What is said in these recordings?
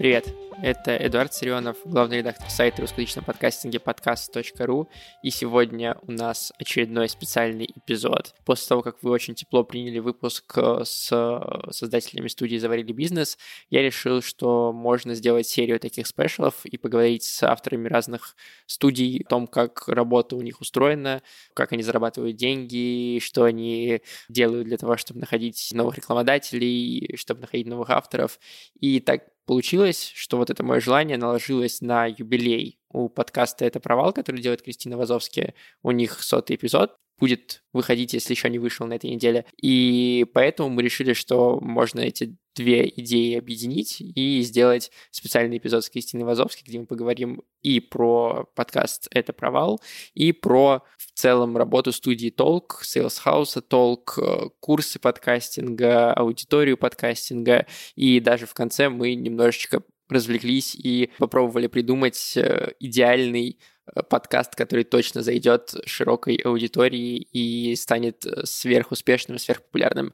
Привет, это Эдуард Сирионов, главный редактор сайта русскоязычного подкастинга подкаст.ру. И сегодня у нас очередной специальный эпизод. После того, как вы очень тепло приняли выпуск э, с э, создателями студии «Заварили бизнес», я решил, что можно сделать серию таких спешалов и поговорить с авторами разных студий о том, как работа у них устроена, как они зарабатывают деньги, что они делают для того, чтобы находить новых рекламодателей, чтобы находить новых авторов. И так получилось, что вот это мое желание наложилось на юбилей у подкаста «Это провал», который делает Кристина Вазовская. У них сотый эпизод будет выходить, если еще не вышел на этой неделе. И поэтому мы решили, что можно эти две идеи объединить и сделать специальный эпизод с Кристиной Вазовской, где мы поговорим и про подкаст «Это провал», и про в целом работу студии Толк, Sales House Толк, курсы подкастинга, аудиторию подкастинга, и даже в конце мы немножечко развлеклись и попробовали придумать э, идеальный э, подкаст, который точно зайдет широкой аудитории и станет э, сверхуспешным, сверхпопулярным.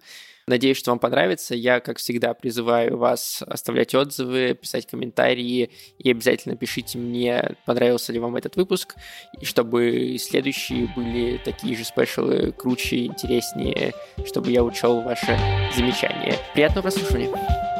Надеюсь, что вам понравится. Я, как всегда, призываю вас оставлять отзывы, писать комментарии и обязательно пишите мне, понравился ли вам этот выпуск, и чтобы следующие были такие же спешалы, круче, интереснее, чтобы я учел ваши замечания. Приятного прослушивания!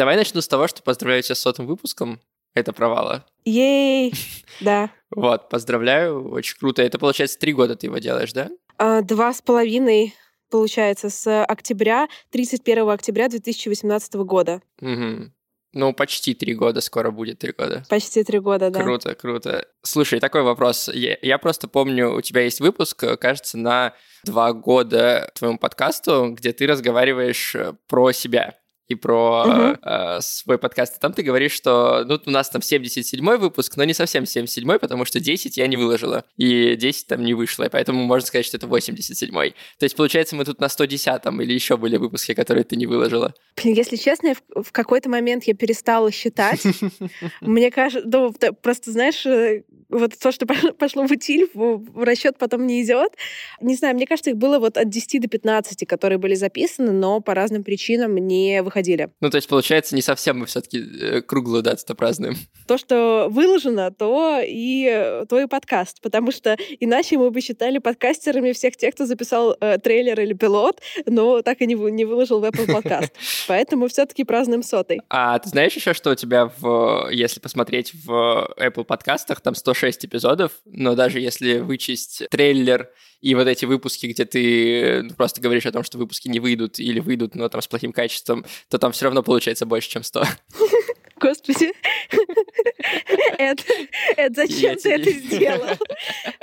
Давай начну с того, что поздравляю тебя с сотым выпуском. Это провала. Ей, да. Вот, поздравляю, очень круто. Это, получается, три года ты его делаешь, да? А, два с половиной, получается, с октября, 31 октября 2018 года. Угу. Ну, почти три года, скоро будет три года. Почти три года, да. Круто, круто. Слушай, такой вопрос. Я, я просто помню, у тебя есть выпуск, кажется, на два года твоему подкасту, где ты разговариваешь э, про себя и про uh-huh. э, свой подкаст. И там ты говоришь, что ну, у нас там 77-й выпуск, но не совсем 77-й, потому что 10 я не выложила, и 10 там не вышло, и поэтому можно сказать, что это 87-й. То есть, получается, мы тут на 110-м или еще были выпуски, которые ты не выложила. Блин, если честно, в, в какой-то момент я перестала считать. Мне кажется, ну, просто, знаешь, э, вот то, что пошло в утиль, в расчет потом не идет. Не знаю, мне кажется, их было вот от 10 до 15, которые были записаны, но по разным причинам не выходили ходили. Ну, то есть, получается, не совсем мы все таки э, круглую дату-то празднуем. То, что выложено, то и, то и подкаст, потому что иначе мы бы считали подкастерами всех тех, кто записал э, трейлер или пилот, но так и не, не выложил в Apple подкаст. Поэтому все таки празднуем сотой. А ты знаешь еще, что у тебя, в, если посмотреть в Apple подкастах, там 106 эпизодов, но даже если вычесть трейлер и вот эти выпуски, где ты ну, просто говоришь о том, что выпуски не выйдут или выйдут, но там с плохим качеством, то там все равно получается больше, чем 100. Господи, Эд, Эд, зачем ты это сделал?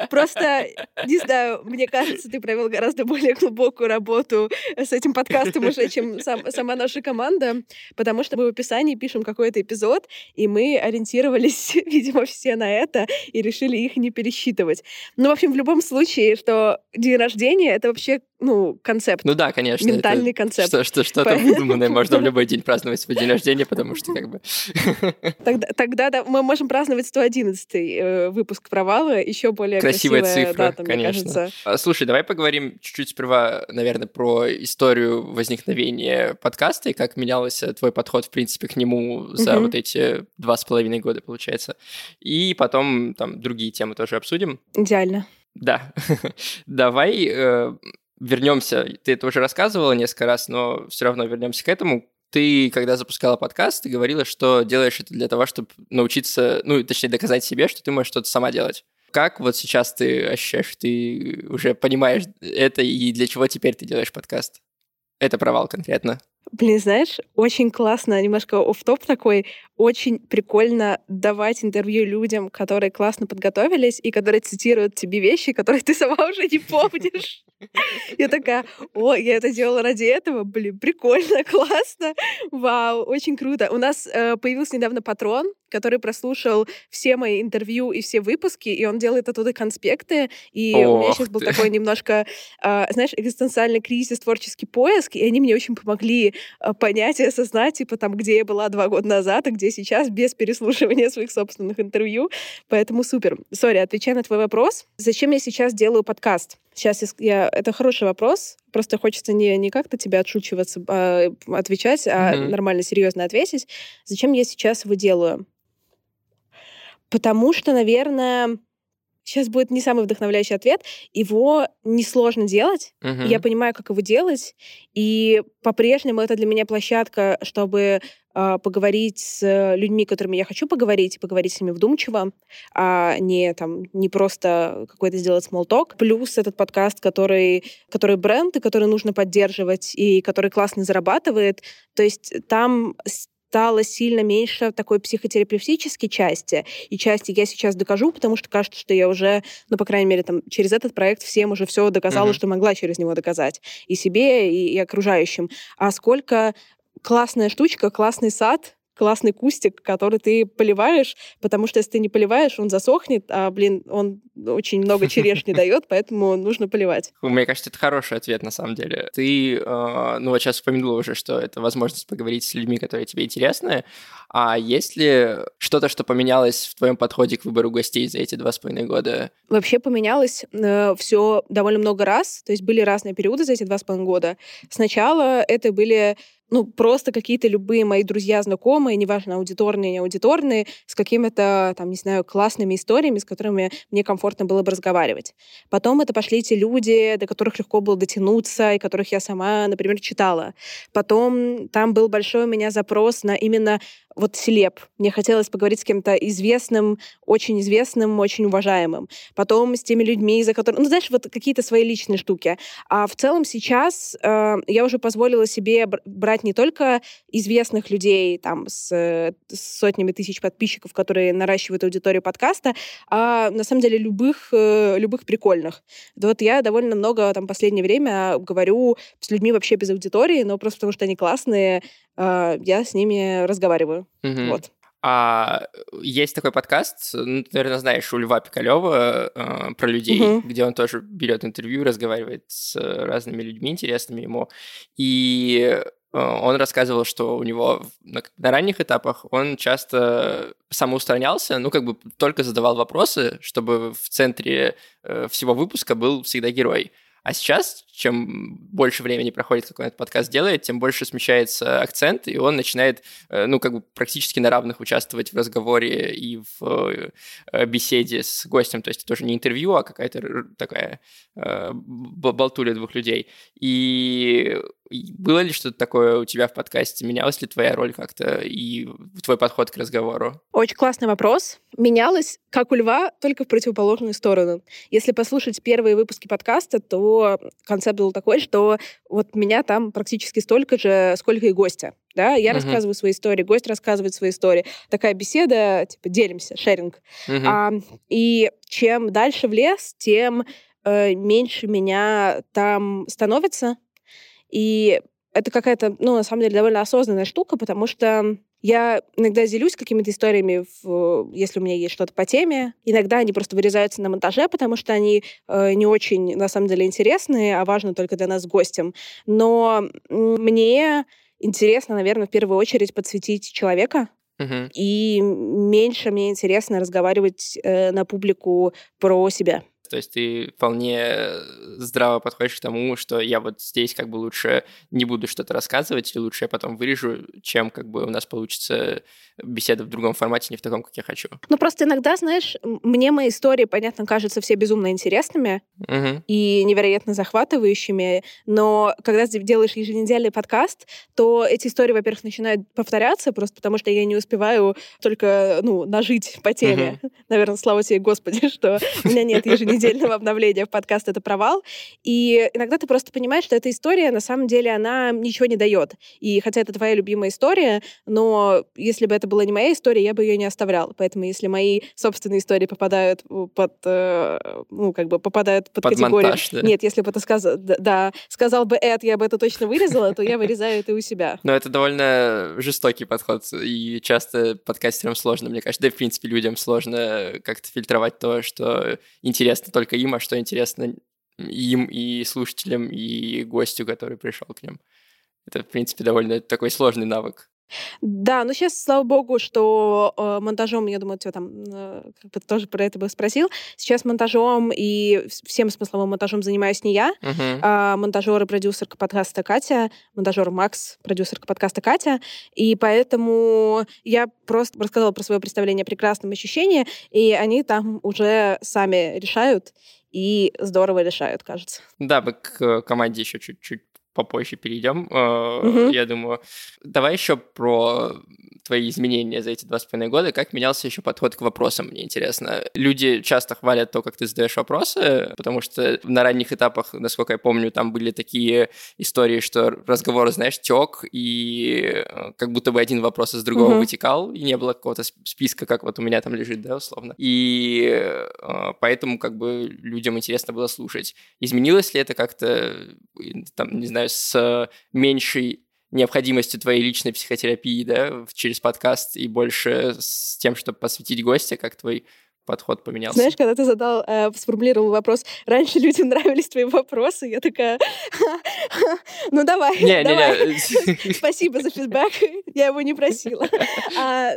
Просто, не знаю, мне кажется, ты провел гораздо более глубокую работу с этим подкастом уже, чем сам, сама наша команда, потому что мы в описании пишем какой-то эпизод, и мы ориентировались, видимо, все на это и решили их не пересчитывать. Ну, в общем, в любом случае, что день рождения — это вообще ну, концепт. Ну да, конечно. Ментальный концепт. Что, что, что-то Поэтому... выдуманное. Можно в любой день праздновать свой день рождения, потому что как бы... Тогда, тогда да, мы можем праздновать 111 э, выпуск провала, еще более красивая, красивая цифра, дата, конечно. кажется. А, слушай, давай поговорим чуть-чуть сперва, наверное, про историю возникновения подкаста и как менялся твой подход, в принципе, к нему за угу. вот эти два с половиной года, получается. И потом там другие темы тоже обсудим. Идеально. Да. Давай э, вернемся, ты это уже рассказывала несколько раз, но все равно вернемся к этому. Ты, когда запускала подкаст, ты говорила, что делаешь это для того, чтобы научиться, ну, точнее, доказать себе, что ты можешь что-то сама делать. Как вот сейчас ты ощущаешь, ты уже понимаешь это, и для чего теперь ты делаешь подкаст? Это провал конкретно. Блин, знаешь, очень классно, немножко оф топ такой, очень прикольно давать интервью людям, которые классно подготовились и которые цитируют тебе вещи, которые ты сама уже не помнишь. Я такая, о, я это делала ради этого, блин, прикольно, классно, вау, очень круто. У нас э, появился недавно патрон, который прослушал все мои интервью и все выпуски, и он делает оттуда конспекты, и Ох у меня сейчас был такой немножко, э, знаешь, экзистенциальный кризис, творческий поиск, и они мне очень помогли э, понять и осознать, типа, там, где я была два года назад, и где сейчас, без переслушивания своих собственных интервью, поэтому супер. Сори, отвечая на твой вопрос, зачем я сейчас делаю подкаст? Сейчас я... Это хороший вопрос. Просто хочется не, не как-то тебя отшучиваться, а отвечать, а mm-hmm. нормально, серьезно ответить. Зачем я сейчас его делаю? Потому что, наверное, сейчас будет не самый вдохновляющий ответ. Его несложно делать. Uh-huh. Я понимаю, как его делать. И по-прежнему это для меня площадка, чтобы э, поговорить с людьми, которыми я хочу поговорить, поговорить с ними вдумчиво, а не там не просто какой-то сделать talk. Плюс этот подкаст, который, который бренд, и который нужно поддерживать, и который классно зарабатывает. То есть там стало сильно меньше такой психотерапевтической части, и части я сейчас докажу, потому что кажется, что я уже, ну, по крайней мере, там, через этот проект всем уже все доказала, mm-hmm. что могла через него доказать. И себе, и, и окружающим. А сколько классная штучка, классный сад, классный кустик, который ты поливаешь, потому что если ты не поливаешь, он засохнет, а, блин, он очень много черешни дает, поэтому нужно поливать. Мне кажется, это хороший ответ на самом деле. Ты, э, ну вот сейчас упомянула уже, что это возможность поговорить с людьми, которые тебе интересны, а есть ли что-то, что поменялось в твоем подходе к выбору гостей за эти два с половиной года? Вообще поменялось э, все довольно много раз, то есть были разные периоды за эти два с половиной года. Сначала это были ну, просто какие-то любые мои друзья, знакомые, неважно, аудиторные, не аудиторные, с какими-то, там, не знаю, классными историями, с которыми мне комфортно было бы разговаривать. Потом это пошли те люди, до которых легко было дотянуться, и которых я сама, например, читала. Потом там был большой у меня запрос на именно вот селеп. Мне хотелось поговорить с кем-то известным, очень известным, очень уважаемым. Потом с теми людьми, за которыми... Ну, знаешь, вот какие-то свои личные штуки. А в целом сейчас э, я уже позволила себе брать не только известных людей там с, с сотнями тысяч подписчиков, которые наращивают аудиторию подкаста, а на самом деле любых, э, любых прикольных. Вот я довольно много там последнее время говорю с людьми вообще без аудитории, но просто потому что они классные, э, я с ними разговариваю. Угу. Вот. А есть такой подкаст, ну, ты, наверное, знаешь, у Льва Пикалева э, про людей, угу. где он тоже берет интервью, разговаривает с разными людьми интересными ему. И э, он рассказывал, что у него на, на ранних этапах он часто самоустранялся, ну, как бы только задавал вопросы, чтобы в центре э, всего выпуска был всегда герой. А сейчас, чем больше времени проходит, как он этот подкаст делает, тем больше смещается акцент, и он начинает, э, ну, как бы практически на равных участвовать в разговоре и в э, беседе с гостем. То есть это тоже не интервью, а какая-то такая э, болтуля двух людей. И было ли что-то такое у тебя в подкасте? Менялась ли твоя роль как-то и твой подход к разговору? Очень классный вопрос. Менялась, как у Льва, только в противоположную сторону. Если послушать первые выпуски подкаста, то концепт был такой, что вот меня там практически столько же, сколько и гостя. Да, я uh-huh. рассказываю свои истории, гость рассказывает свои истории. Такая беседа, типа, делимся, шеринг. Uh-huh. А, и чем дальше в лес, тем э, меньше меня там становится, и это какая-то, ну, на самом деле, довольно осознанная штука, потому что я иногда делюсь какими-то историями, в, если у меня есть что-то по теме. Иногда они просто вырезаются на монтаже, потому что они э, не очень, на самом деле, интересные, а важны только для нас с гостем. Но мне интересно, наверное, в первую очередь подсветить человека, Uh-huh. И меньше мне интересно разговаривать э, на публику про себя. То есть ты вполне здраво подходишь к тому, что я вот здесь как бы лучше не буду что-то рассказывать, или лучше я потом вырежу, чем как бы у нас получится беседа в другом формате, не в таком, как я хочу. Ну просто иногда, знаешь, мне мои истории, понятно, кажутся все безумно интересными угу. и невероятно захватывающими, но когда ты делаешь еженедельный подкаст, то эти истории, во-первых, начинают повторяться, просто потому что я не успеваю только, ну, нажить по теме. Угу. Наверное, слава тебе, Господи, что у меня нет еженедельного недельного обновления в подкаст — это провал. И иногда ты просто понимаешь, что эта история, на самом деле, она ничего не дает. И хотя это твоя любимая история, но если бы это была не моя история, я бы ее не оставлял. Поэтому если мои собственные истории попадают под, э, ну, как бы попадают под, под категорию... Монтаж, да? Нет, если бы ты сказал, да, сказал бы Эд, я бы это точно вырезала, то я вырезаю это у себя. Но это довольно жестокий подход, и часто подкастерам сложно, мне кажется, да и, в принципе, людям сложно как-то фильтровать то, что интересно интересно только им, а что интересно им и слушателям, и гостю, который пришел к ним. Это, в принципе, довольно такой сложный навык. Да, ну сейчас, слава богу, что э, монтажом, я думаю, тебя там э, как бы тоже про это бы спросил. Сейчас монтажом и всем смысловым монтажом занимаюсь не я, Мгм. а монтажер и продюсерка подкаста Катя, монтажер Макс, продюсерка подкаста Катя. И поэтому я просто рассказала про свое представление о прекрасном ощущении, и они там уже сами решают, и здорово решают, кажется. Да, мы к э, команде еще чуть-чуть попозже перейдем, э, Мгм. я думаю. Давай еще про твои изменения за эти два с половиной года. Как менялся еще подход к вопросам, мне интересно. Люди часто хвалят то, как ты задаешь вопросы, потому что на ранних этапах, насколько я помню, там были такие истории, что разговор, знаешь, тек, и э, как будто бы один вопрос из другого Мгм. вытекал, и не было какого-то сп- списка, как вот у меня там лежит, да, условно. И э, поэтому как бы людям интересно было слушать. Изменилось ли это как-то, э, там, не знаю, с меньшей необходимостью твоей личной психотерапии, да, через подкаст и больше с тем, чтобы посвятить гостя, как твой подход поменялся? Знаешь, когда ты задал, э, сформулировал вопрос, раньше людям нравились твои вопросы, я такая, ну давай, Не, давай. не, не. Спасибо за фидбэк, я его не просила. А,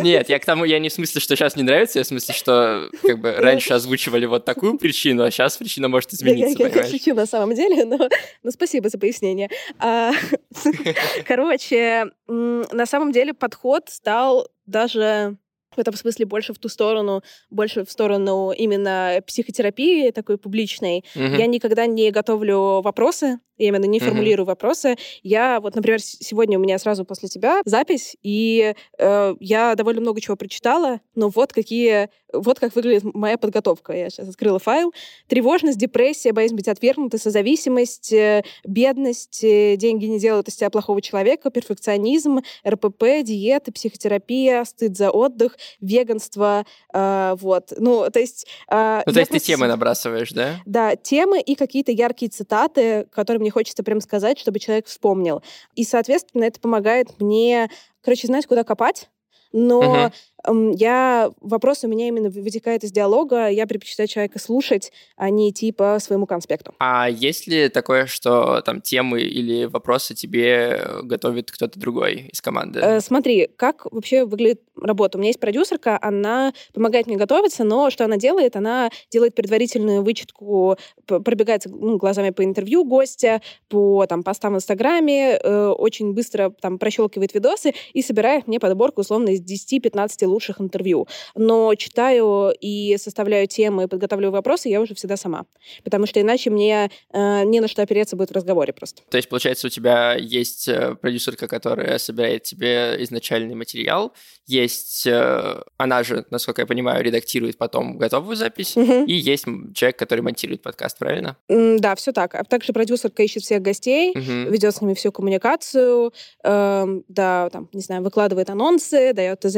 Нет, я к тому, я не в смысле, что сейчас не нравится, я в смысле, что как бы раньше озвучивали вот такую причину, а сейчас причина может измениться, я- я шучу на самом деле, но, но спасибо за пояснение. А, короче, на самом деле подход стал даже в этом смысле больше в ту сторону, больше в сторону именно психотерапии такой публичной. Мгм. Я никогда не готовлю вопросы, я именно не Мгм. формулирую вопросы. Я вот, например, сегодня у меня сразу после тебя запись, и э, я довольно много чего прочитала, но вот какие, вот как выглядит моя подготовка. Я сейчас открыла файл. Тревожность, депрессия, боязнь быть отвергнутой, созависимость, э, бедность, э, деньги не делают из тебя плохого человека, перфекционизм, РПП, диеты, психотерапия, стыд за отдых, веганство, э, вот. Ну, то есть... э, Ну, то есть ты просто темы с- набрасываешь, да? да, темы и какие-то яркие цитаты, которые мне хочется прям сказать, чтобы человек вспомнил. И, соответственно, это помогает мне, короче, знать, куда копать. Но Мгм. Я вопрос у меня именно вытекает из диалога. Я предпочитаю человека слушать, а не идти по своему конспекту. А есть ли такое, что там темы или вопросы тебе э, готовит кто-то другой из команды? Э, смотри, как вообще выглядит работа. У меня есть продюсерка, она помогает мне готовиться, но что она делает? Она делает предварительную вычетку, пробегается ну, глазами по интервью гостя, по там, постам в Инстаграме, э, очень быстро там прощелкивает видосы и собирает мне подборку условно из 10-15 лучших интервью. Но читаю и составляю темы, подготавливаю вопросы я уже всегда сама. Потому что иначе мне э, не на что опереться будет в разговоре просто. То есть, получается, у тебя есть э, продюсерка, которая собирает тебе изначальный материал, есть, э, она же, насколько я понимаю, редактирует потом готовую запись, Мгм. и есть человек, который монтирует подкаст, правильно? М, Да, все так. А также продюсерка ищет всех гостей, Мгм. ведет с ними всю коммуникацию, эм, да, там, не знаю, выкладывает анонсы, дает ТЗ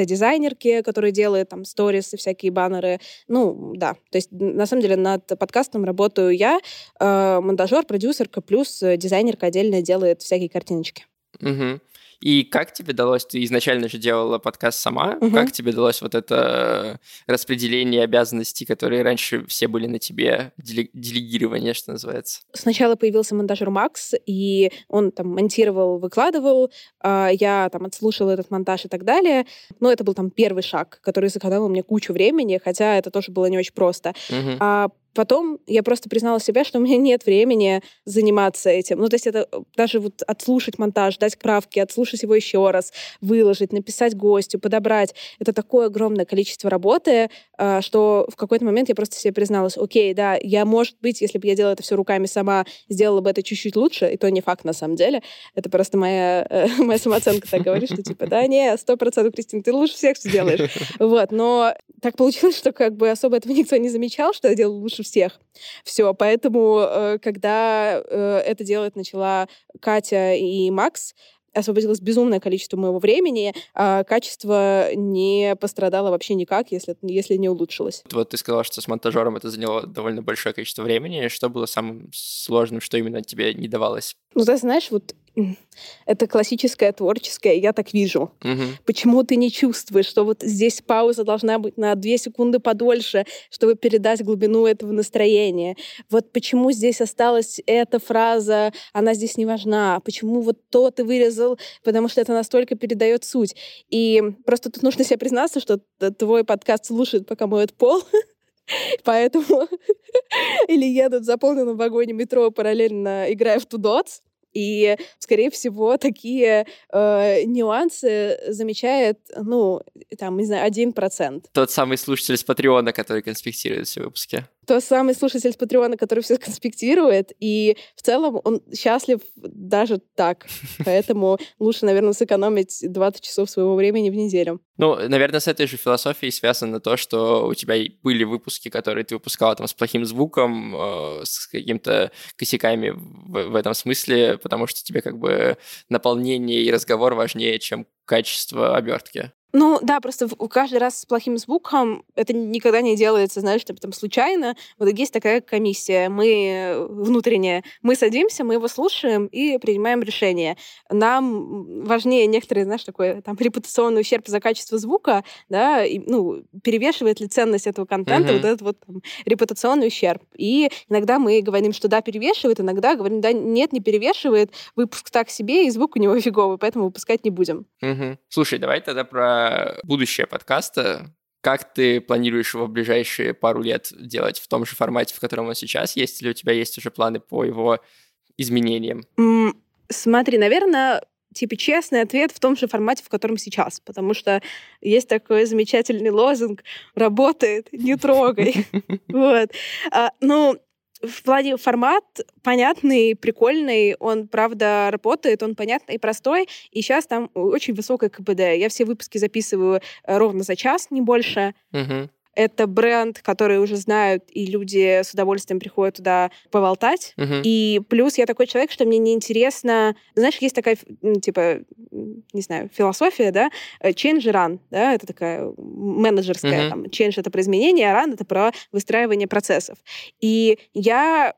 дизайнерке, которая делает там сторис и всякие баннеры. Ну, да. То есть, на самом деле, над подкастом работаю я, э, монтажер, продюсерка, плюс э, дизайнерка отдельно делает всякие картиночки. Мгм. И как тебе далось, ты изначально же делала подкаст сама, Мгм. как тебе далось вот это распределение обязанностей, которые раньше все были на тебе, деле- делегирование, что называется? Сначала появился монтажер Макс, и он там монтировал, выкладывал, а я там отслушала этот монтаж и так далее. Но это был там первый шаг, который сэкономил мне кучу времени, хотя это тоже было не очень просто. Мгм. А потом я просто признала себе, что у меня нет времени заниматься этим. Ну, то есть это э, даже вот отслушать монтаж, дать правки, отслушать его еще раз, выложить, написать гостю, подобрать. Это такое огромное количество работы, а, что в какой-то момент я просто себе призналась, окей, да, я, может быть, если бы я делала это все руками сама, сделала бы это чуть-чуть лучше, и то не факт на самом деле. Это просто моя, э, моя самооценка так говорит, что типа, да, не, сто процентов, Кристина, ты лучше всех все делаешь. Вот, но так получилось, что как бы особо этого никто не замечал, что я делаю лучше всех. Все, поэтому, э, когда э, это делать начала Катя и Макс, освободилось безумное количество моего времени, а качество не пострадало вообще никак, если, если не улучшилось. Вот ты сказала, что с монтажером это заняло довольно большое количество времени. Что было самым сложным, что именно тебе не давалось? Ну, ты знаешь, вот это классическое творческое, я так вижу. Угу. Почему ты не чувствуешь, что вот здесь пауза должна быть на две секунды подольше, чтобы передать глубину этого настроения? Вот почему здесь осталась эта фраза, она здесь не важна? Почему вот то ты вырезал, потому что это настолько передает суть? И просто тут нужно себе признаться, что твой подкаст слушает, пока моет пол. Поэтому или едут в заполненном вагоне метро, параллельно играя в Тудоц. И, скорее всего, такие э, нюансы замечает, ну, там, не знаю, один процент. Тот самый слушатель с Патреона, который конспектирует все выпуски тот самый слушатель с Патреона, который все конспектирует, и в целом он счастлив даже так. Поэтому лучше, наверное, сэкономить 20 часов своего времени в неделю. Ну, наверное, с этой же философией связано то, что у тебя были выпуски, которые ты выпускала там с плохим звуком, э, с какими-то косяками в, в этом смысле, потому что тебе как бы наполнение и разговор важнее, чем качество обертки. Ну да, просто каждый раз с плохим звуком это никогда не делается, знаешь, там, там случайно. Вот есть такая комиссия, мы внутренняя, мы садимся, мы его слушаем и принимаем решение. Нам важнее некоторые, знаешь, такой там репутационный ущерб за качество звука, да, и, ну, перевешивает ли ценность этого контента mm-hmm. вот этот вот там, репутационный ущерб. И иногда мы говорим, что да, перевешивает, иногда говорим, да, нет, не перевешивает, выпуск так себе, и звук у него фиговый, поэтому выпускать не будем. Mm-hmm. Слушай, давай тогда про будущее подкаста. Как ты планируешь его в ближайшие пару лет делать в том же формате, в котором он сейчас? Есть ли у тебя есть уже планы по его изменениям? Mm, смотри, наверное, типа честный ответ в том же формате, в котором сейчас, потому что есть такой замечательный лозунг «работает, не трогай». Вот. А, ну, в плане формат понятный, прикольный, он, правда, работает, он понятный и простой, и сейчас там очень высокое КПД. Я все выпуски записываю э, ровно за час, не больше. Uh-huh. Это бренд, который уже знают, и люди с удовольствием приходят туда поболтать. Uh-huh. И плюс я такой человек, что мне неинтересно... Знаешь, есть такая, типа, не знаю, философия, да, э, change run, да, это такая менеджерская, uh-huh. там, change — это про изменения, а run — это про выстраивание процессов. И я,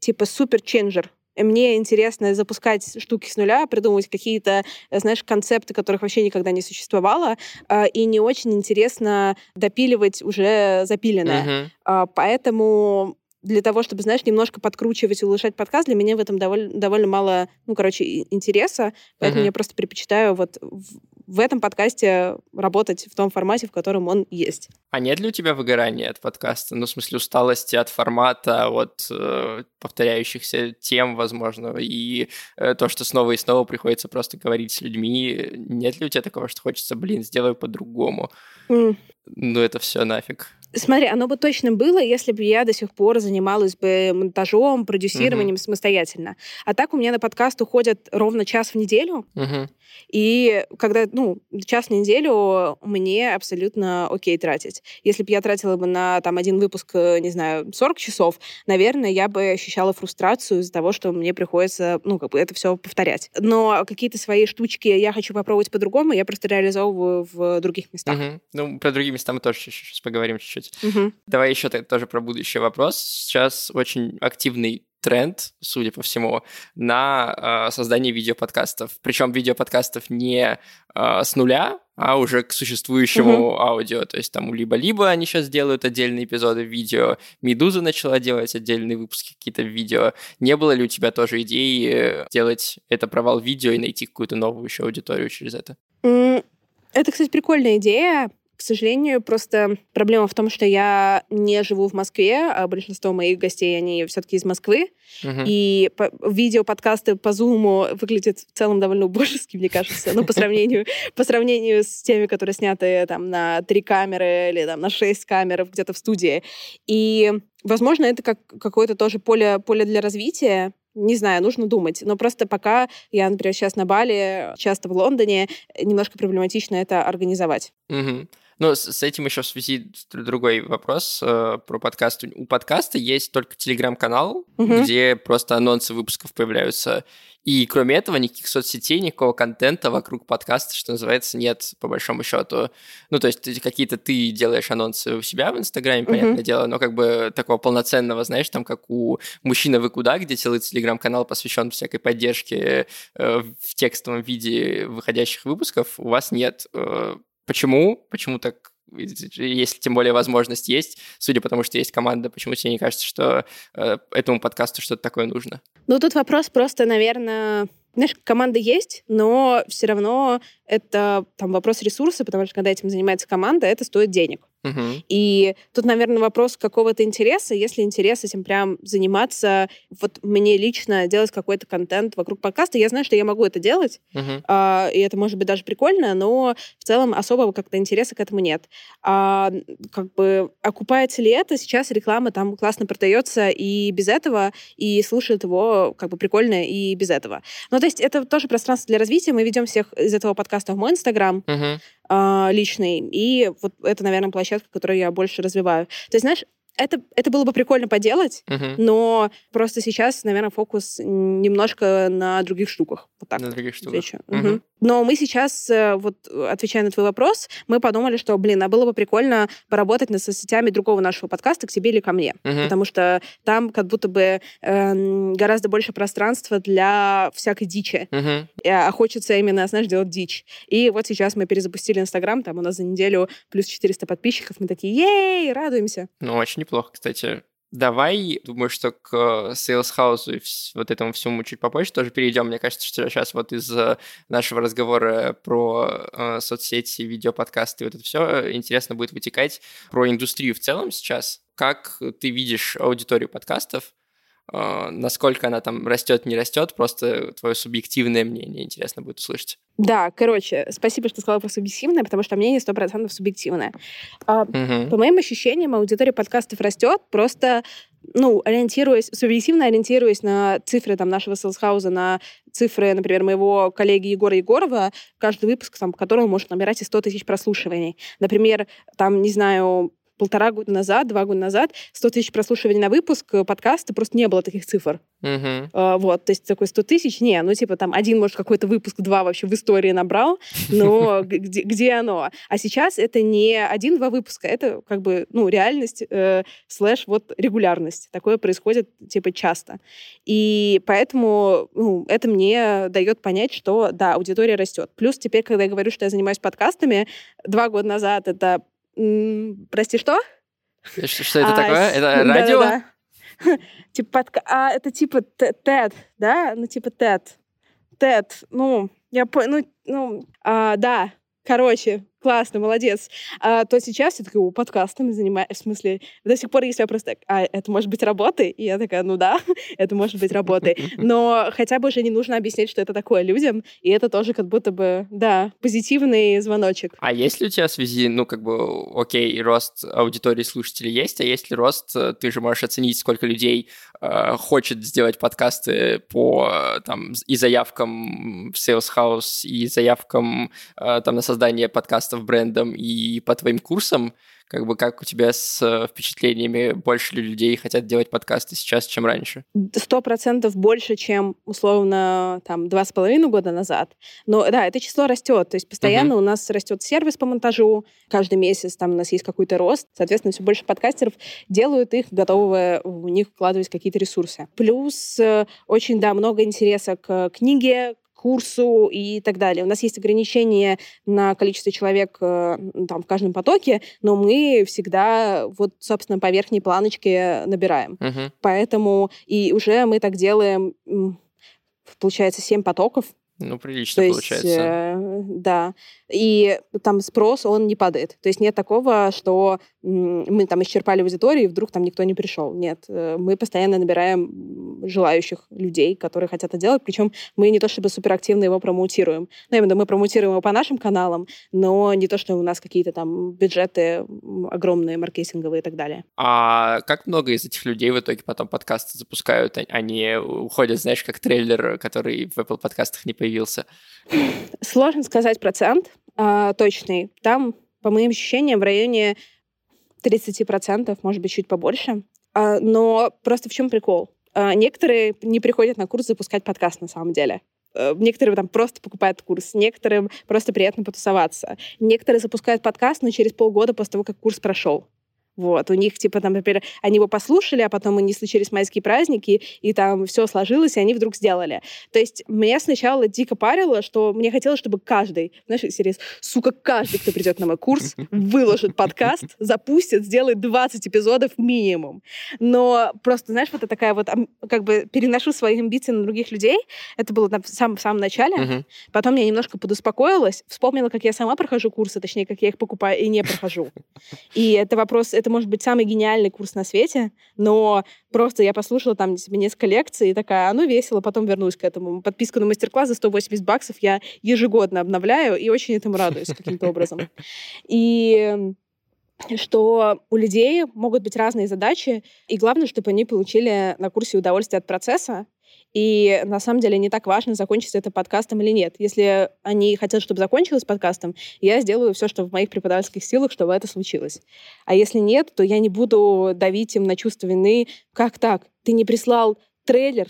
типа, супер-ченджер мне интересно запускать штуки с нуля, придумывать какие-то, знаешь, концепты, которых вообще никогда не существовало, а, и не очень интересно допиливать уже запиленное. Uh-huh. Поэтому для того, чтобы, знаешь, немножко подкручивать и улучшать подкаст, для меня в этом довольно, довольно мало, ну, короче, интереса, поэтому uh-huh. я просто предпочитаю вот в, в этом подкасте работать в том формате, в котором он есть. А нет ли у тебя выгорания от подкаста? Ну, в смысле, усталости от формата, от э, повторяющихся тем, возможно, и э, то, что снова и снова приходится просто говорить с людьми. Нет ли у тебя такого, что хочется, блин, сделаю по-другому? Mm. Ну, это все нафиг. Смотри, оно бы точно было, если бы я до сих пор занималась бы монтажом, продюсированием uh-huh. самостоятельно. А так у меня на подкаст уходят ровно час в неделю. Uh-huh. И когда, ну, час в неделю мне абсолютно окей тратить. Если бы я тратила бы на там один выпуск, э, не знаю, 40 часов, наверное, я бы ощущала фрустрацию из-за того, что мне приходится, ну, как бы это все повторять. Но какие-то свои штучки я хочу попробовать по-другому, я просто реализовываю в других местах. Uh-huh. Ну, про другие места мы тоже сейчас поговорим чуть-чуть чуть Угу. Давай еще тоже про будущий вопрос. Сейчас очень активный тренд, судя по всему, на э, создание видеоподкастов. Причем видеоподкастов не э, с нуля, а уже к существующему угу. аудио. То есть там либо-либо они сейчас делают отдельные эпизоды видео, Медуза начала делать отдельные выпуски какие-то видео. Не было ли у тебя тоже идеи делать это провал видео и найти какую-то новую еще аудиторию через это? Это, кстати, прикольная идея. К сожалению, просто проблема в том, что я не живу в Москве, а большинство моих гостей, они все-таки из Москвы. Uh-huh. И по- видео-подкасты по Zoom выглядят в целом довольно убожески, мне кажется, ну, по сравнению, по сравнению с теми, которые сняты там на три камеры или там на шесть камер где-то в студии. И, возможно, это как какое-то тоже поле, поле для развития, не знаю, нужно думать. Но просто пока я, например, сейчас на Бали, часто в Лондоне, немножко проблематично это организовать. Угу. Ну, с, с этим еще в связи другой вопрос э, про подкаст. У подкаста есть только телеграм-канал, угу. где просто анонсы выпусков появляются. И кроме этого, никаких соцсетей, никакого контента вокруг подкаста, что называется, нет, по большому счету. Ну, то есть какие-то ты делаешь анонсы у себя в Инстаграме, mm-hmm. понятное дело, но как бы такого полноценного, знаешь, там как у «Мужчина, вы куда?», где целый телеграм-канал посвящен всякой поддержке э, в текстовом виде выходящих выпусков, у вас нет. Э, почему? Почему так если тем более возможность есть, судя по тому, что есть команда, почему тебе не кажется, что э, этому подкасту что-то такое нужно? Ну, тут вопрос просто, наверное, знаешь, команда есть, но все равно это там вопрос ресурса, потому что когда этим занимается команда, это стоит денег. Uh-huh. И тут, наверное, вопрос какого-то интереса. Если интерес этим прям заниматься, вот мне лично делать какой-то контент вокруг подкаста, я знаю, что я могу это делать, uh-huh. а, и это может быть даже прикольно, но в целом особого как-то интереса к этому нет. А, как бы окупается ли это? Сейчас реклама там классно продается и без этого, и слушает его как бы прикольно и без этого. Ну, то есть это тоже пространство для развития. Мы ведем всех из этого подкаста в мой Инстаграм. Э, личный. И вот это, наверное, площадка, которую я больше развиваю. То есть, знаешь, это, это было бы прикольно поделать, uh-huh. но просто сейчас, наверное, фокус немножко на других штуках. Вот так. На других штуках. Uh-huh. Угу. Но мы сейчас, э, вот отвечая на твой вопрос, мы подумали, что, блин, а было бы прикольно поработать над соцсетями другого нашего подкаста к тебе или ко мне. Uh-huh. Потому что там как будто бы э, гораздо больше пространства для всякой дичи. Uh-huh. А хочется именно, знаешь, делать дичь. И вот сейчас мы перезапустили Инстаграм, там у нас за неделю плюс 400 подписчиков, мы такие, ей, радуемся. Ну, очень неплохо, кстати. Давай, думаю, что к Sales House и вот этому всему чуть попозже тоже перейдем. Мне кажется, что сейчас вот из э, нашего разговора про э, соцсети, видеоподкасты и вот это все интересно будет вытекать про индустрию в целом сейчас. Как ты видишь аудиторию подкастов? Э, насколько она там растет, не растет, просто твое субъективное мнение интересно будет услышать. Да, короче, спасибо, что сказала про субъективное, потому что мнение сто процентов субъективное. А, угу. По моим ощущениям, аудитория подкастов растет, просто ну, ориентируясь, субъективно ориентируясь на цифры там, нашего селсхауза, на цифры, например, моего коллеги Егора Егорова, каждый выпуск, там, которого может набирать и 100 тысяч прослушиваний. Например, там, не знаю, полтора года назад, два года назад 100 тысяч прослушиваний на выпуск э, подкаста просто не было таких цифр. Uh-huh. Uh, вот, то есть такой 100 тысяч, не, ну типа там один, может, какой-то выпуск, два вообще в истории набрал, но где, где оно? А сейчас это не один-два выпуска, это как бы, ну, реальность э, слэш вот регулярность. Такое происходит типа часто. И поэтому ну, это мне дает понять, что да, аудитория растет. Плюс теперь, когда я говорю, что я занимаюсь подкастами, два года назад это Прости, что? Что, что это а, такое? Это радио? Типа подка... А, это типа TED, да? Ну, типа TED. TED. Ну, я понял. Ну, ну а, да. Короче, классно, молодец, а, то сейчас я такая, о, подкастами занимаюсь, в смысле, до сих пор есть вопрос так, а это может быть работой? И я такая, ну да, это может быть работой. Но хотя бы уже не нужно объяснять, что это такое людям, и это тоже как будто бы, да, позитивный звоночек. А есть ли у тебя в связи, ну, как бы, окей, рост аудитории слушателей есть, а есть ли рост, э, ты же можешь оценить, сколько людей э, хочет сделать подкасты по, э, там, и заявкам в Sales House, и заявкам, э, там, на создание подкастов подкастов брендом и по твоим курсам, как бы как у тебя с э, впечатлениями, больше ли людей хотят делать подкасты сейчас, чем раньше? Сто процентов больше, чем условно там два с половиной года назад. Но да, это число растет, то есть постоянно uh-huh. у нас растет сервис по монтажу, каждый месяц там у нас есть какой-то рост, соответственно, все больше подкастеров делают их, готовы в них вкладывать какие-то ресурсы. Плюс э, очень, да, много интереса к книге, курсу и так далее. У нас есть ограничения на количество человек э, там, в каждом потоке, но мы всегда вот, собственно, по верхней планочке набираем. Uh-huh. Поэтому и уже мы так делаем, получается, 7 потоков ну, прилично То получается. Есть, э, да. И там спрос, он не падает. То есть нет такого, что мы там исчерпали аудиторию, и вдруг там никто не пришел. Нет. Э, мы постоянно набираем желающих людей, которые хотят это делать. Причем мы не то чтобы суперактивно его промоутируем. Ну, именно мы промоутируем его по нашим каналам, но не то, что у нас какие-то там бюджеты огромные, маркетинговые и так далее. А как много из этих людей в итоге потом подкасты запускают? Они уходят, знаешь, как трейлер, который в Apple подкастах не появился? Сложно сказать процент а, точный. Там по моим ощущениям, в районе 30%, может быть, чуть побольше. А, но просто в чем прикол? А, некоторые не приходят на курс запускать подкаст на самом деле. Э, некоторые там просто покупают курс, некоторым просто приятно потусоваться. Некоторые запускают подкаст, но через полгода после того, как курс прошел. Вот, у них, типа, там, например, они его послушали, а потом у них случились майские праздники, и там все сложилось, и они вдруг сделали. То есть мне сначала дико парило, что мне хотелось, чтобы каждый, знаешь, серьез, сука, каждый, кто придет на мой курс, выложит подкаст, запустит, сделает 20 эпизодов минимум. Но просто, знаешь, вот это такая вот, как бы переношу свои амбиции на других людей. Это было там в самом, в самом начале. Потом я немножко подуспокоилась, вспомнила, как я сама прохожу курсы, точнее, как я их покупаю и не прохожу. И это вопрос, это может быть самый гениальный курс на свете, но просто я послушала там себе несколько лекций и такая, а ну весело, потом вернусь к этому. Подписку на мастер-класс за 180 баксов я ежегодно обновляю и очень этому радуюсь каким-то образом. И что у людей могут быть разные задачи, и главное, чтобы они получили на курсе удовольствие от процесса, и на самом деле не так важно, закончится это подкастом или нет. Если они хотят, чтобы закончилось подкастом, я сделаю все, что в моих преподавательских силах, чтобы это случилось. А если нет, то я не буду давить им на чувство вины. Как так? Ты не прислал трейлер,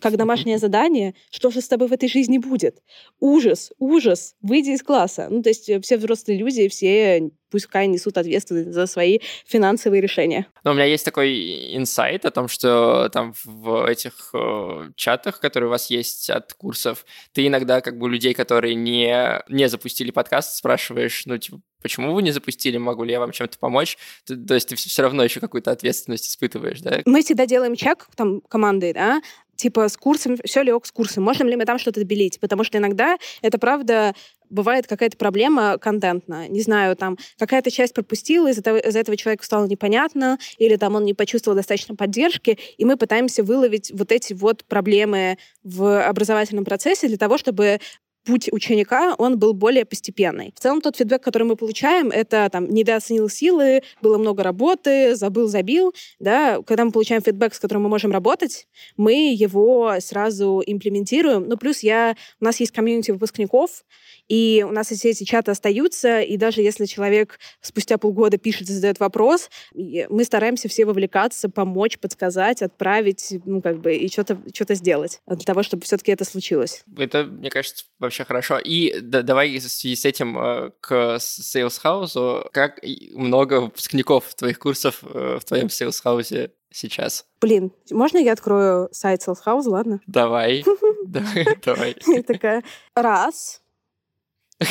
как домашнее задание, что же с тобой в этой жизни будет? Ужас, ужас, выйди из класса. Ну, то есть э, все взрослые люди, все пускай несут ответственность за свои финансовые решения. Но у меня есть такой инсайт о том, что там в этих э, чатах, которые у вас есть от курсов, ты иногда как бы людей, которые не, не запустили подкаст, спрашиваешь, ну, типа, почему вы не запустили, могу ли я вам чем-то помочь? То, то есть ты все равно еще какую-то ответственность испытываешь, да? Мы всегда делаем чек там командой, да, типа с курсом, все ли ок с курсом, можем ли мы там что-то добелить, потому что иногда это правда бывает какая-то проблема контентная. Не знаю, там какая-то часть пропустила, из-за этого, из этого человеку стало непонятно, или там он не почувствовал достаточно поддержки, и мы пытаемся выловить вот эти вот проблемы в образовательном процессе для того, чтобы путь ученика, он был более постепенный. В целом тот фидбэк, который мы получаем, это там недооценил силы, было много работы, забыл, забил. Да? Когда мы получаем фидбэк, с которым мы можем работать, мы его сразу имплементируем. Ну, плюс я, у нас есть комьюнити выпускников, и у нас все эти чаты остаются, и даже если человек спустя полгода пишет и задает вопрос, мы стараемся все вовлекаться, помочь, подсказать, отправить, ну, как бы, и что-то что сделать для того, чтобы все-таки это случилось. Это, мне кажется, вообще хорошо. И да, давай в связи с этим э, к Sales House. Как много выпускников твоих курсов э, в твоем Sales House сейчас? Блин, можно я открою сайт Sales House, ладно? Давай, давай. Такая, раз,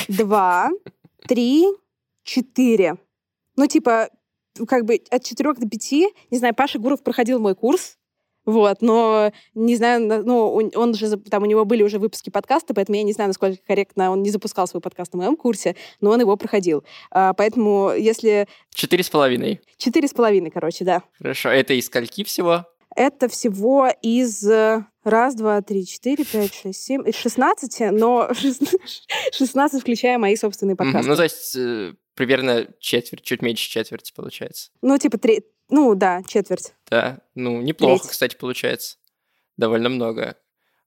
два, три, четыре. Ну, типа, как бы от четырех до пяти, не знаю, Паша Гуров проходил мой курс, вот, но не знаю, ну, он же, там у него были уже выпуски подкаста, поэтому я не знаю, насколько корректно он не запускал свой подкаст на моем курсе, но он его проходил. А, поэтому если... Четыре с половиной. Четыре с половиной, короче, да. Хорошо. Это из скольки всего? Это всего из э, раз, два, три, четыре, пять, шесть, семь, из шестнадцати, но шестнадцать, включая мои собственные подкасты. Ну, то есть э, примерно четверть, чуть меньше четверти получается. Ну, типа три, ну да, четверть. Да, ну неплохо, Треть. кстати, получается. Довольно много.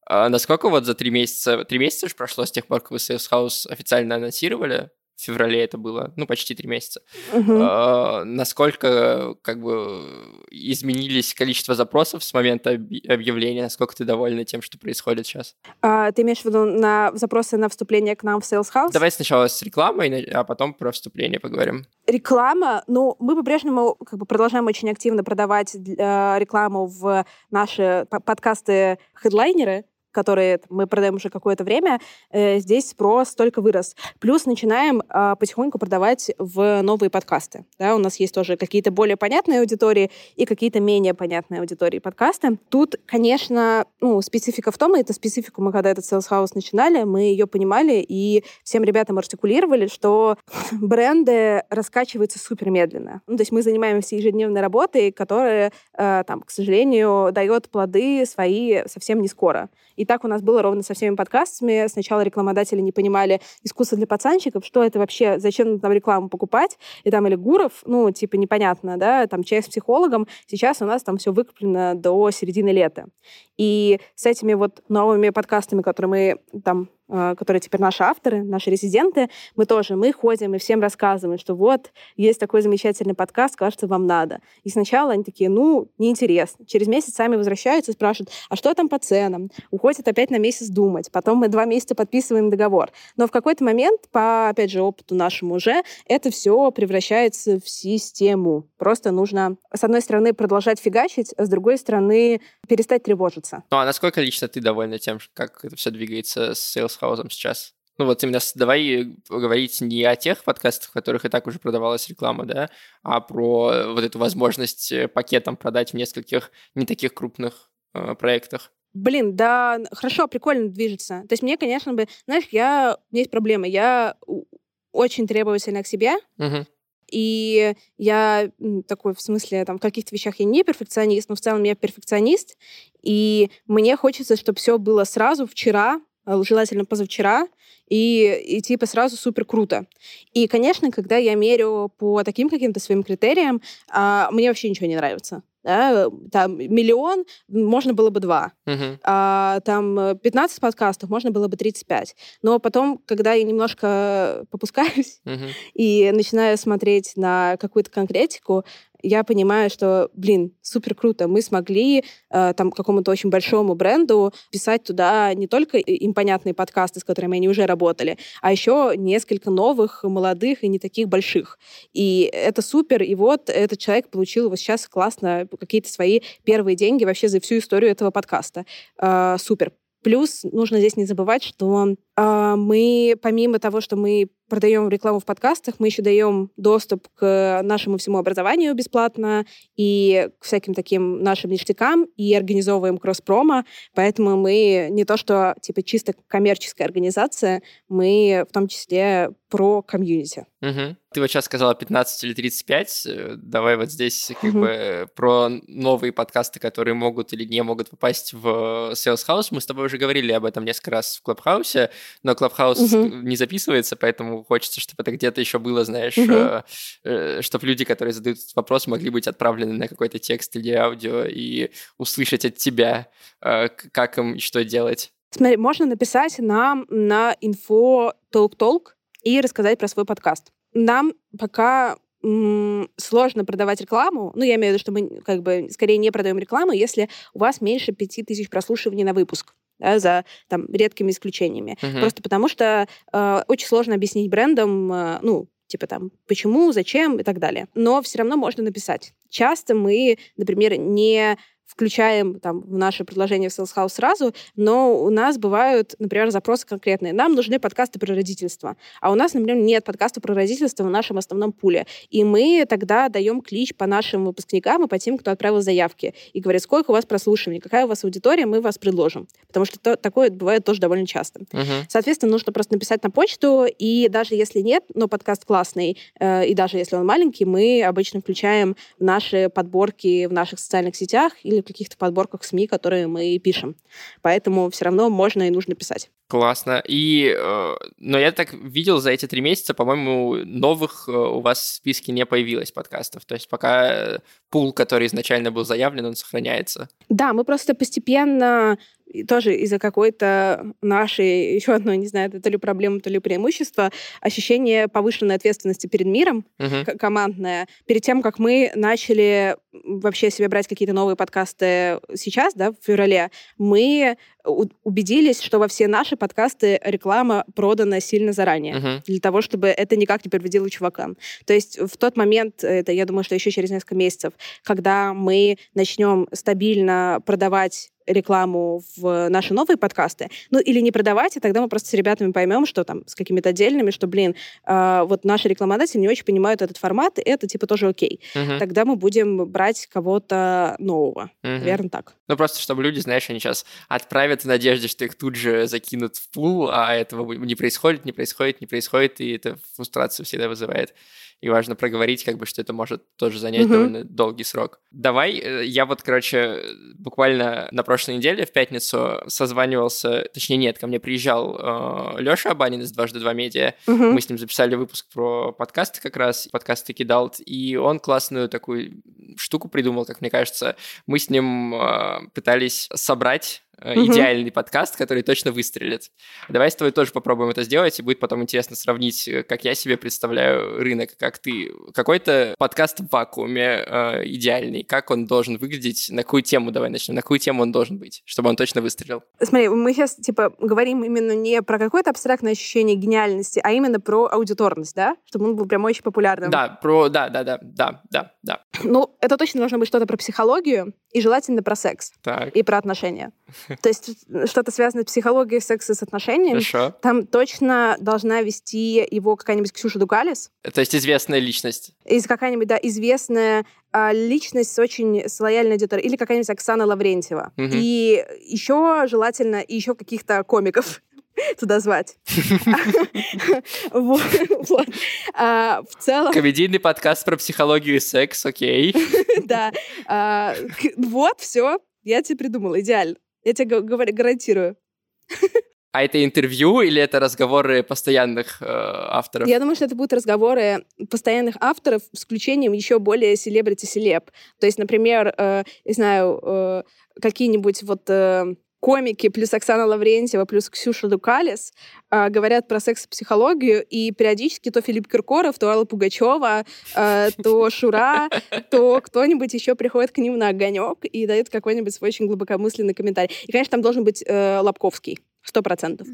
А насколько вот за три месяца, три месяца уже прошло с тех пор, как вы Sales House официально анонсировали? В феврале это было, ну, почти три месяца. Угу. А, насколько, как бы, изменились количество запросов с момента объявления? Насколько ты довольна тем, что происходит сейчас? А, ты имеешь в виду на запросы на вступление к нам в Sales House? Давай сначала с рекламой, а потом про вступление поговорим. Реклама, ну, мы по-прежнему как бы продолжаем очень активно продавать э, рекламу в наши подкасты-хедлайнеры, которые мы продаем уже какое-то время, э, здесь спрос только вырос. Плюс начинаем а, потихоньку продавать в новые подкасты. Да, у нас есть тоже какие-то более понятные аудитории и какие-то менее понятные аудитории подкасты. Тут, конечно, ну, специфика в том, и это специфику мы когда этот Sales House начинали, мы ее понимали и всем ребятам артикулировали, что бренды раскачиваются супер медленно. Ну, то есть мы занимаемся ежедневной работой, которая, э, там, к сожалению, дает плоды свои совсем не скоро. И так у нас было ровно со всеми подкастами. Сначала рекламодатели не понимали искусство для пацанчиков, что это вообще, зачем там рекламу покупать. И там или Гуров, ну, типа, непонятно, да, там чай с психологом. Сейчас у нас там все выкуплено до середины лета. И с этими вот новыми подкастами, которые мы там которые теперь наши авторы, наши резиденты, мы тоже, мы ходим и всем рассказываем, что вот, есть такой замечательный подкаст, кажется, вам надо. И сначала они такие, ну, неинтересно. Через месяц сами возвращаются и спрашивают, а что там по ценам? Уходят опять на месяц думать. Потом мы два месяца подписываем договор. Но в какой-то момент, по, опять же, опыту нашему уже, это все превращается в систему. Просто нужно, с одной стороны, продолжать фигачить, а с другой стороны, перестать тревожиться. Ну, а насколько лично ты довольна тем, как это все двигается с Sales House сейчас? Ну вот именно давай говорить не о тех подкастах, в которых и так уже продавалась реклама, да, а про вот эту возможность э, пакетом продать в нескольких не таких крупных э, проектах. Блин, да, хорошо, прикольно движется. То есть мне, конечно бы, знаешь, я, у меня есть проблема, я очень требовательна к себе, угу. и я такой, в смысле, там, в каких-то вещах я не перфекционист, но в целом я перфекционист, и мне хочется, чтобы все было сразу, вчера, желательно позавчера, и, и типа сразу супер круто. И, конечно, когда я мерю по таким каким-то своим критериям, а, мне вообще ничего не нравится. Да? Там миллион, можно было бы два. Uh-huh. А, там 15 подкастов, можно было бы 35. Но потом, когда я немножко попускаюсь uh-huh. и начинаю смотреть на какую-то конкретику, я понимаю, что, блин, супер круто, мы смогли э, там какому-то очень большому бренду писать туда не только им понятные подкасты, с которыми они уже работали, а еще несколько новых, молодых и не таких больших. И это супер, и вот этот человек получил вот сейчас классно какие-то свои первые деньги вообще за всю историю этого подкаста. Э, супер. Плюс нужно здесь не забывать, что мы, помимо того, что мы продаем рекламу в подкастах, мы еще даем доступ к нашему всему образованию бесплатно и к всяким таким нашим ништякам и организовываем кросс-промо, поэтому мы не то что типа чисто коммерческая организация, мы в том числе про комьюнити. Угу. Ты вот сейчас сказала 15 или 35. Э, давай вот здесь как угу. бы про новые подкасты, которые могут или не могут попасть в Sales House. Мы с тобой уже говорили об этом несколько раз в Клабхаусе, но Клабхаус угу. не записывается, поэтому хочется, чтобы это где-то еще было, знаешь, угу. э, э, чтобы люди, которые задают этот вопрос, могли быть отправлены на какой-то текст или аудио и услышать от тебя, э, как им и что делать. Смотри, можно написать нам на talk talk и рассказать про свой подкаст. Нам пока сложно продавать рекламу, ну, я имею в виду, что мы как бы скорее не продаем рекламу, если у вас меньше 5000 прослушиваний на выпуск да, за там, редкими исключениями. Uh-huh. Просто потому что э, очень сложно объяснить брендам, э, ну, типа там, почему, зачем и так далее. Но все равно можно написать. Часто мы, например, не включаем там в наше предложение в Sales House сразу, но у нас бывают, например, запросы конкретные. Нам нужны подкасты про родительство, а у нас, например, нет подкаста про родительство в нашем основном пуле. И мы тогда даем клич по нашим выпускникам и по тем, кто отправил заявки, и говорят, сколько у вас прослушиваний, какая у вас аудитория, мы вас предложим. Потому что то, такое бывает тоже довольно часто. Uh-huh. Соответственно, нужно просто написать на почту, и даже если нет, но подкаст классный, э, и даже если он маленький, мы обычно включаем наши подборки в наших социальных сетях или или в каких-то подборках СМИ, которые мы пишем. Поэтому все равно можно и нужно писать. Классно. И, э, но я так видел за эти три месяца, по-моему, новых э, у вас в списке не появилось подкастов. То есть пока э, пул, который изначально был заявлен, он сохраняется. Да, мы просто постепенно тоже из-за какой-то нашей, еще одной, не знаю, то ли проблемы, то ли преимущества, ощущение повышенной ответственности перед миром, uh-huh. командное. Перед тем, как мы начали вообще себе брать какие-то новые подкасты сейчас, да, в феврале, мы убедились, что во все наши подкасты реклама продана сильно заранее, uh-huh. для того, чтобы это никак не повредило чувакам. То есть в тот момент, это, я думаю, что еще через несколько месяцев, когда мы начнем стабильно продавать рекламу в наши новые подкасты, ну или не продавать, и тогда мы просто с ребятами поймем, что там с какими-то отдельными, что, блин, э, вот наши рекламодатели не очень понимают этот формат, и это типа тоже окей. Uh-huh. Тогда мы будем брать кого-то нового. Uh-huh. Верно так. Ну просто, чтобы люди, знаешь, они сейчас отправят в надежде, что их тут же закинут в пул, а этого не происходит, не происходит, не происходит, и это фрустрацию всегда вызывает и важно проговорить, как бы, что это может тоже занять mm-hmm. довольно долгий срок. Давай, э, я вот, короче, буквально на прошлой неделе в пятницу созванивался, точнее нет, ко мне приезжал э, Лёша Абанин из «Дважды два медиа», mm-hmm. мы с ним записали выпуск про подкасты как раз, подкасты Кидалт, и он классную такую штуку придумал, как мне кажется. Мы с ним э, пытались собрать угу. идеальный подкаст, который точно выстрелит. Давай с тобой тоже попробуем это сделать, и будет потом интересно сравнить, э, как я себе представляю рынок, как ты. Какой-то подкаст в вакууме э, идеальный, как он должен выглядеть, на какую тему, давай начнем, на какую тему он должен быть, чтобы он точно выстрелил. Смотри, мы сейчас, типа, говорим именно не про какое-то абстрактное ощущение гениальности, а именно про аудиторность, да? Чтобы он был прям очень популярным. Да, про, да, да, да, да, да, да. Ну, это точно должно быть что-то про психологию и желательно про секс. Так. И про отношения. То есть что-то связанное с психологией, секса, с отношениями. Хорошо. Там точно должна вести его какая-нибудь Ксюша Дугалис. То есть известная личность. Из какая-нибудь, да, известная а, личность с очень с лояльной аудиторией. Или какая-нибудь Оксана Лаврентьева. Мгм. И еще желательно и еще каких-то комиков туда звать. А, В целом, Комедийный подкаст про психологию и секс, окей. да. А, Вот, все. Я тебе придумала. Идеально. Я тебе гарантирую. А это интервью или это разговоры постоянных э, авторов? Я думаю, что это будут разговоры постоянных авторов с включением еще более селебрити-селеб. То есть, например, э, не знаю, э, какие-нибудь вот э, комики плюс Оксана Лаврентьева плюс Ксюша Дукалис э, говорят про секс-психологию, и периодически то Филипп Киркоров, то Алла Пугачева, э, то Шура, то кто-нибудь еще приходит к ним на огонек и дает какой-нибудь свой очень глубокомысленный комментарий. И, конечно, там должен быть э, Лобковский. Сто процентов.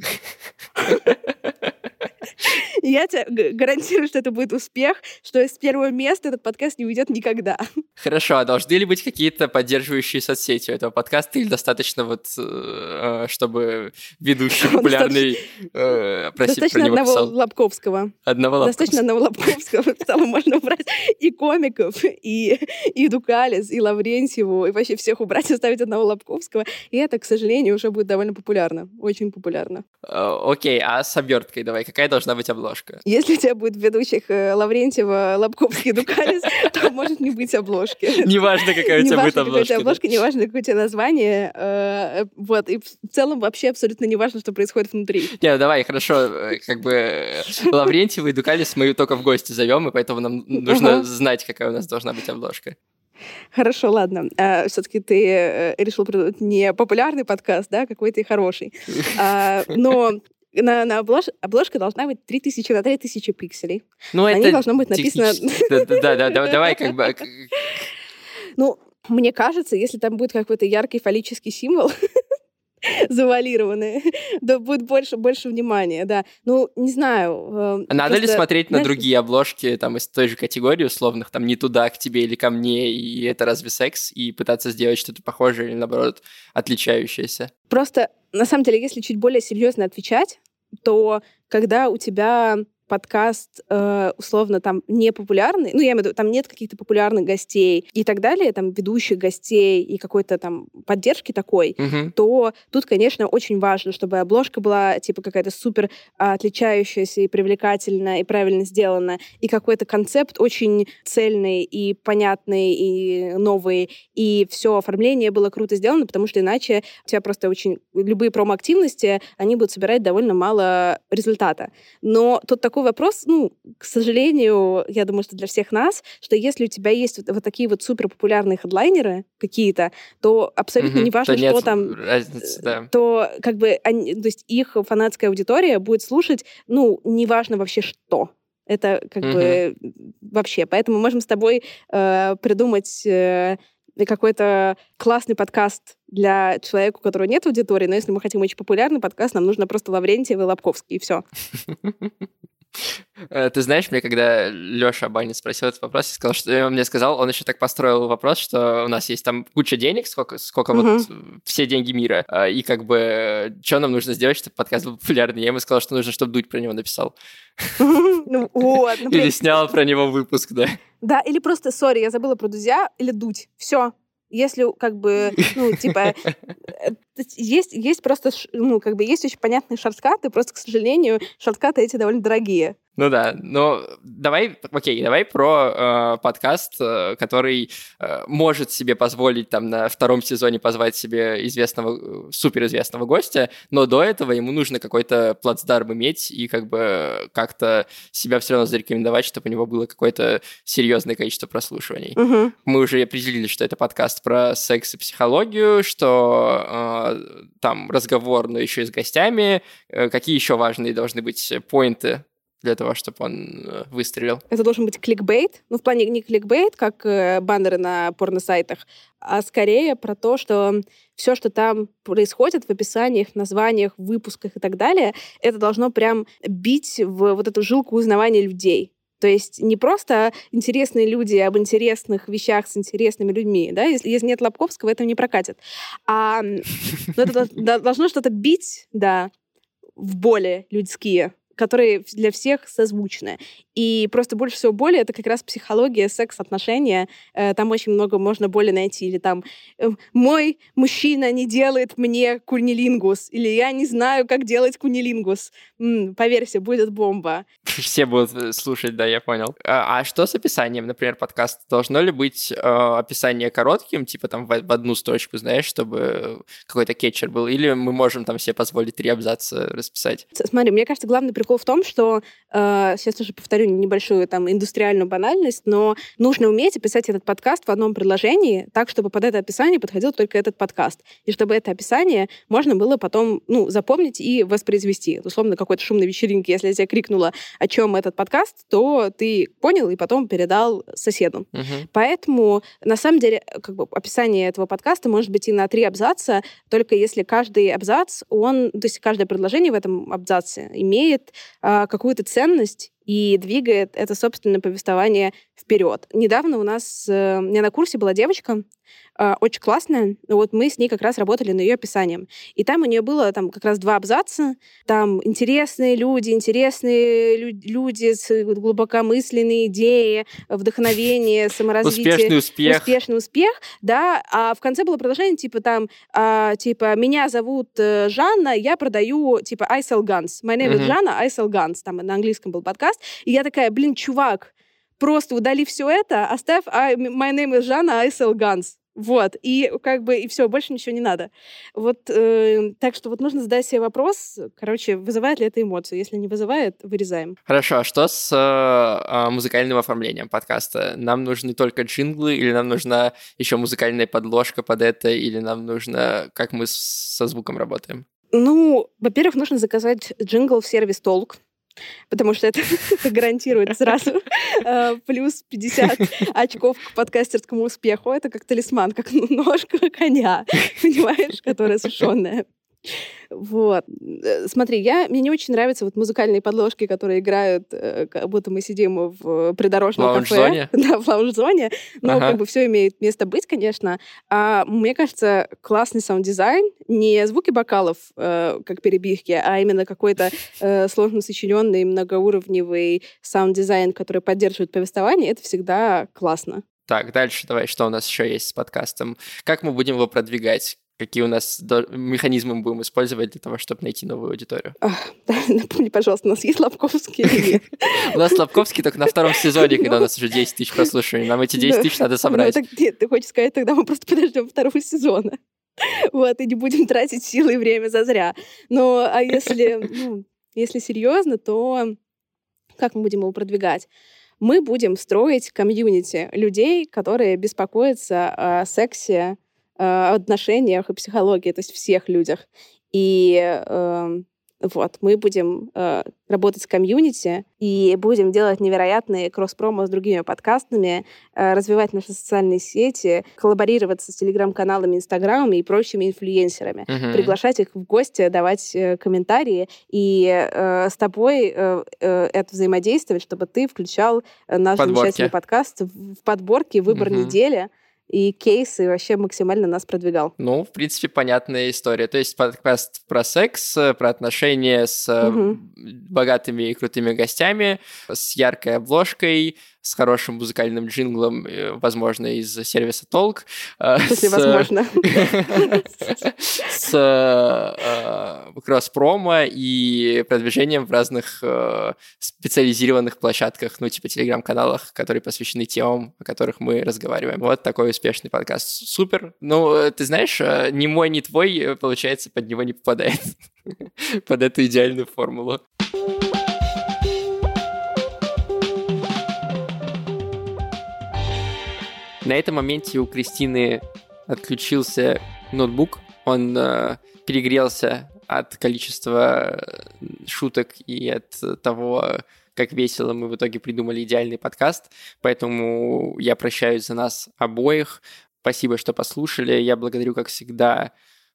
Я тебе гарантирую, что это будет успех, что с первого места этот подкаст не уйдет никогда. Хорошо, а должны ли быть какие-то поддерживающие соцсети у этого подкаста или достаточно вот, э, чтобы ведущий популярный э, про, се- про Достаточно него одного? Лобковского. Одного лапка. Достаточно одного Лобковского. Целом можно убрать и комиков, и, и Дукалис, и Лаврентьеву, и вообще всех убрать, оставить одного Лобковского. И это, к сожалению, уже будет довольно популярно. Очень популярно. Э, Окей, а с оберткой давай, какая должна быть обложка? Если у тебя будет ведущих э, Лаврентьева, Лобковский, Дукалис, то может не быть обложки. Неважно, какая у тебя будет обложка. обложка, неважно, какое у тебя название. э, Вот, и в целом вообще абсолютно неважно, что происходит внутри. Не, ну давай, хорошо, э, как бы Лаврентьева и Дукалис мы только в гости зовем, и поэтому нам нужно знать, какая у нас должна быть обложка. Хорошо, ладно. Все-таки ты решил придумать не популярный подкаст, да, какой-то хороший. А, Но на, на облож- обложка должна быть 3000 на 3000 пикселей. Ну, На это ней должно быть написано... технически- Да, да, да, да, давай как бы... Ну, мне кажется, если там будет какой-то яркий фаллический символ, завуалированный, да будет больше, больше внимания, да. Ну, не знаю. э, Надо ли смотреть на другие обложки, там, из той же категории условных, там, не туда, к тебе или ко мне, и это разве секс, и пытаться сделать что-то похожее или, наоборот, отличающееся? Просто, на самом деле, если чуть более серьезно отвечать, то когда у тебя подкаст э, условно там не популярный, ну, я имею в виду, там нет каких-то популярных гостей и так далее, там ведущих гостей и какой-то там поддержки такой, Мгм. то тут, конечно, очень важно, чтобы обложка была типа какая-то супер а, отличающаяся и привлекательная, и правильно сделана, и какой-то концепт очень цельный и понятный, и новый, и все оформление было круто сделано, потому что иначе у тебя просто очень... Любые промо-активности, они будут собирать довольно мало результата. Но тут такой вопрос, ну, к сожалению, я думаю, что для всех нас, что если у тебя есть вот, вот такие вот супер популярные хедлайнеры какие-то, то абсолютно Мгм. неважно, что там разницы, да. то как бы они, то есть их фанатская аудитория будет слушать, ну, неважно вообще что. Это как бы вообще. Поэтому можем с тобой э, придумать э, какой-то классный подкаст для человека, у которого нет аудитории, но если мы хотим очень популярный подкаст, нам нужно просто Лаврентьев и Лобковский, и все. Э, Ты знаешь, мне когда Лёша Абанин спросил этот вопрос, я сказал, что он мне сказал, он еще так построил вопрос, что у нас есть там куча денег, сколько, сколько вот э, все деньги мира, а, и как бы что нам нужно сделать, чтобы подкаст был популярный. Я ему сказал, что нужно, чтобы Дудь про него написал. Ну вот, ну, Или снял про него выпуск, да. Да, или просто, сори, я забыла про Дудя, или Дудь. Все. Если как бы, ну, типа, э, есть, есть просто, ну, как бы, есть очень понятные шорткаты, просто, к сожалению, шорткаты эти довольно дорогие. Ну да, но давай, окей, давай про э, подкаст, э, который э, может себе позволить там на втором сезоне позвать себе известного, э, суперизвестного гостя, но до этого ему нужно какой-то плацдарм иметь и как бы как-то себя все равно зарекомендовать, чтобы у него было какое-то серьезное количество прослушиваний. Мгм. Мы уже определили, что это подкаст про секс и психологию, что только там разговор, но еще и с гостями. Какие еще важные должны быть поинты для того, чтобы он э, выстрелил. Это должен быть кликбейт. Ну, в плане не кликбейт, как э, баннеры на порно-сайтах, а скорее про то, что все, что там происходит в описаниях, названиях, выпусках и так далее, это должно прям бить в вот эту жилку узнавания людей. То есть не просто интересные люди об интересных вещах с интересными людьми, да, если, если нет Лобковского, это не прокатит. А ну, это должно что-то бить, да, в более людские которые для всех созвучны. И просто больше всего боли это как раз психология, секс, отношения. Э, там очень много можно боли найти. Или там э, «Мой мужчина не делает мне кунилингус». Или «Я не знаю, как делать кунилингус». М-м, поверьте, будет бомба. Все будут э, слушать, да, я понял. А, а что с описанием, например, подкаста? Должно ли быть э, описание коротким, типа там в, в одну строчку, знаешь, чтобы какой-то кетчер был? Или мы можем там себе позволить три абзаца расписать? Смотри, мне кажется, главный прикол в том, что э, сейчас уже повторю небольшую там индустриальную банальность, но нужно уметь описать этот подкаст в одном предложении так, чтобы под это описание подходил только этот подкаст. И чтобы это описание можно было потом ну, запомнить и воспроизвести. Условно, какой-то шумной вечеринки, если я тебе крикнула, о чем этот подкаст, то ты понял и потом передал соседу. Uh-huh. Поэтому, на самом деле, как бы описание этого подкаста может быть и на три абзаца, только если каждый абзац, он, то есть каждое предложение в этом абзаце имеет какую-то ценность и двигает это собственное повествование вперед. Недавно у нас, э, у меня на курсе была девочка, э, очень классная, вот мы с ней как раз работали над ее описанием. И там у нее было там как раз два абзаца, там интересные люди, интересные лю- люди с глубокомысленные идеи, вдохновение, саморазвитие. Успешный успех. Успешный успех, да, а в конце было продолжение типа там, а, типа, меня зовут э, Жанна, я продаю, типа, I sell guns. My name uh-huh. is Жанна, I sell guns. Там на английском был подкаст. И я такая, блин, чувак, просто удали все это, оставь I, my name is Жанна, I sell guns. Вот, и как бы, и все, больше ничего не надо. Вот, э, так что вот нужно задать себе вопрос, короче, вызывает ли это эмоции? Если не вызывает, вырезаем. Хорошо, а что с э, музыкальным оформлением подкаста? Нам нужны только джинглы, или нам нужна еще музыкальная подложка под это, или нам нужно, как мы со звуком работаем? Ну, во-первых, нужно заказать джингл в сервис Толк потому что это, гарантирует сразу э, плюс 50 очков к подкастерскому успеху. Это как талисман, как ножка коня, понимаешь, которая сушеная. Вот. Э, смотри, я, мне не очень нравятся вот музыкальные подложки, которые играют, э, как будто мы сидим в придорожном в кафе. Да, в лаунж-зоне. Ну, ага. как бы все имеет место быть, конечно. А мне кажется, классный саунд-дизайн, не звуки бокалов, э, как перебивки, а именно какой-то э, сложно сочиненный, многоуровневый саунд-дизайн, который поддерживает повествование, это всегда классно. Так, дальше давай, что у нас еще есть с подкастом? Как мы будем его продвигать? Какие у нас механизмы мы будем использовать для того, чтобы найти новую аудиторию. Напомни, пожалуйста, у нас есть Лобковский? У нас Лобковский только на втором сезоне, когда у нас уже 10 тысяч прослушиваний. Нам эти 10 тысяч надо собрать. Нет, ты хочешь сказать, тогда мы просто подождем второго сезона. Вот, и не будем тратить силы и время зазря. Но а если, ну, если серьезно, то как мы будем его продвигать? Мы будем строить комьюнити людей, которые беспокоятся о сексе, отношениях и психологии, то есть всех людях. И э, вот, мы будем э, работать с комьюнити и будем делать невероятные кросс-промо с другими подкастами, э, развивать наши социальные сети, коллаборироваться с телеграм-каналами, инстаграмами и прочими инфлюенсерами, uh-huh. приглашать их в гости, давать э, комментарии и э, с тобой э, э, это взаимодействовать, чтобы ты включал наш Подборки. замечательный подкаст в подборке «Выбор uh-huh. недели», и кейсы вообще максимально нас продвигал. Ну, в принципе, понятная история. То есть подкаст про секс, про отношения с угу. богатыми и крутыми гостями, с яркой обложкой, с хорошим музыкальным джинглом, э, возможно, из сервиса Толк. Э, Если возможно. С э, кросс-промо и продвижением в разных специализированных площадках, ну, типа телеграм-каналах, которые посвящены темам, о которых мы разговариваем. Вот такой успешный подкаст. Супер. Ну, ты знаешь, ни мой, ни твой, получается, под него не попадает. Под эту идеальную формулу. На этом моменте у Кристины отключился ноутбук, Он э, перегрелся от количества шуток и от того, как весело мы в итоге придумали идеальный подкаст. Поэтому я прощаюсь за нас обоих. Спасибо, что послушали. Я благодарю, как всегда,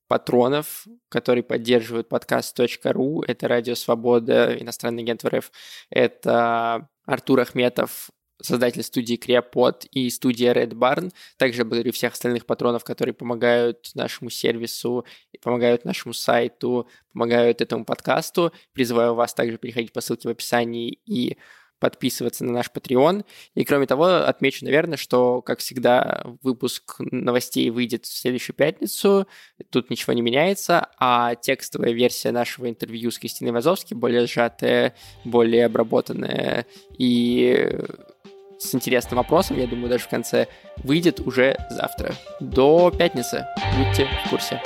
патронов, которые поддерживают подкаст.ру. Это Радио Свобода, иностранный агент РФ. Это Артур Ахметов, создатель студии Креопод и студия Red Barn. Также благодарю всех остальных патронов, которые помогают нашему сервису, помогают нашему сайту, помогают этому подкасту. Призываю вас также переходить по ссылке в описании и подписываться на наш Patreon. И кроме того, отмечу, наверное, что, как всегда, выпуск новостей выйдет в следующую пятницу. Тут ничего не меняется, а текстовая версия нашего интервью с Кристиной Вазовски более сжатая, более обработанная и с интересным вопросом, я думаю, даже в конце выйдет уже завтра. До пятницы. Будьте в курсе.